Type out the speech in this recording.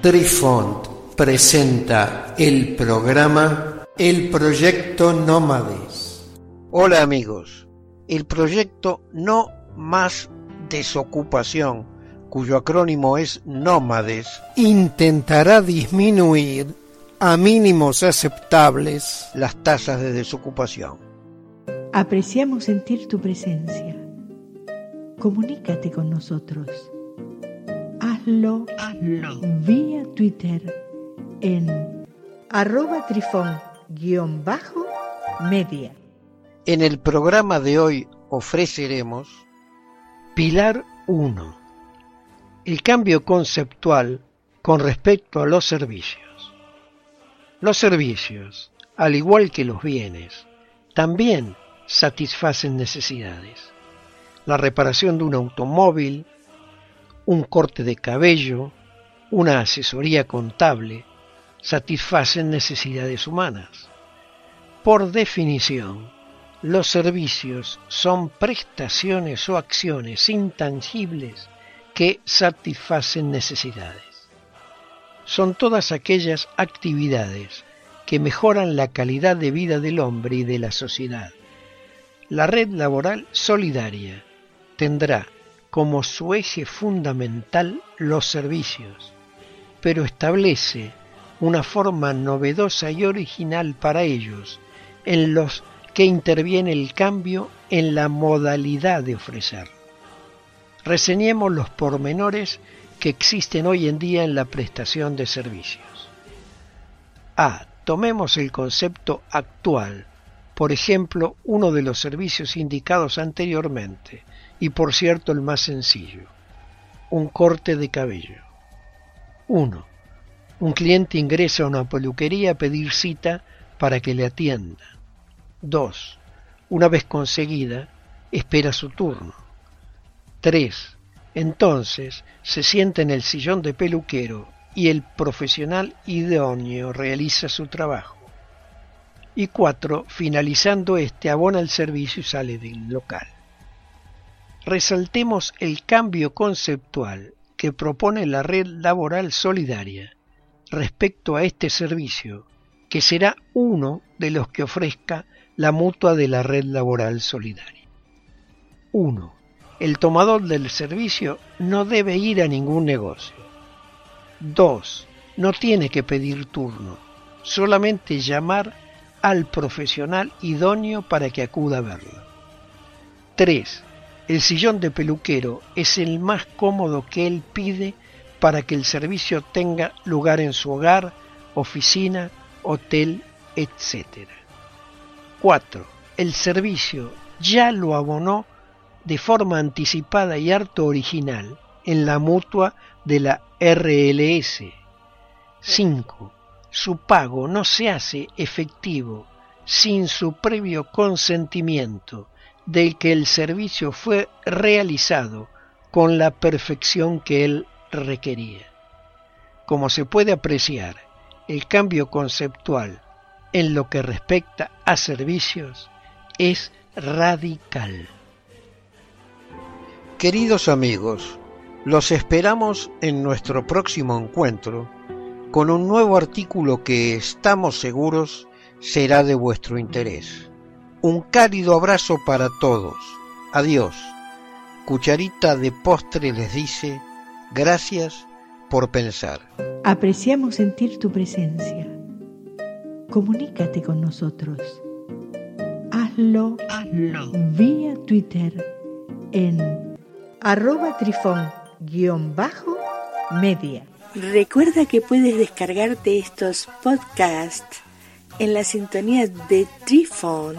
Trifont presenta el programa El Proyecto Nómades. Hola amigos, el proyecto No Más Desocupación, cuyo acrónimo es Nómades, intentará disminuir a mínimos aceptables las tasas de desocupación. Apreciamos sentir tu presencia. Comunícate con nosotros hazlo, vía Twitter en arroba trifón-media. En el programa de hoy ofreceremos Pilar 1. El cambio conceptual con respecto a los servicios. Los servicios, al igual que los bienes, también satisfacen necesidades. La reparación de un automóvil, un corte de cabello, una asesoría contable, satisfacen necesidades humanas. Por definición, los servicios son prestaciones o acciones intangibles que satisfacen necesidades. Son todas aquellas actividades que mejoran la calidad de vida del hombre y de la sociedad. La red laboral solidaria tendrá como su eje fundamental los servicios, pero establece una forma novedosa y original para ellos, en los que interviene el cambio en la modalidad de ofrecer. Reseñemos los pormenores que existen hoy en día en la prestación de servicios. A. Tomemos el concepto actual, por ejemplo, uno de los servicios indicados anteriormente, y por cierto el más sencillo, un corte de cabello. 1. Un cliente ingresa a una peluquería a pedir cita para que le atienda. 2. Una vez conseguida, espera su turno. 3. Entonces se sienta en el sillón de peluquero y el profesional idóneo realiza su trabajo. Y 4. Finalizando este, abona el servicio y sale del local resaltemos el cambio conceptual que propone la red laboral solidaria respecto a este servicio, que será uno de los que ofrezca la mutua de la red laboral solidaria. 1. El tomador del servicio no debe ir a ningún negocio. 2. No tiene que pedir turno, solamente llamar al profesional idóneo para que acuda a verlo. 3 el sillón de peluquero es el más cómodo que él pide para que el servicio tenga lugar en su hogar, oficina, hotel, etc. 4. El servicio ya lo abonó de forma anticipada y harto original en la mutua de la RLS. 5. Su pago no se hace efectivo sin su previo consentimiento del que el servicio fue realizado con la perfección que él requería. Como se puede apreciar, el cambio conceptual en lo que respecta a servicios es radical. Queridos amigos, los esperamos en nuestro próximo encuentro con un nuevo artículo que estamos seguros será de vuestro interés. Un cálido abrazo para todos. Adiós. Cucharita de postre les dice, gracias por pensar. Apreciamos sentir tu presencia. Comunícate con nosotros. Hazlo, Hazlo. vía Twitter en arroba trifón-media. Recuerda que puedes descargarte estos podcasts en la sintonía de Trifont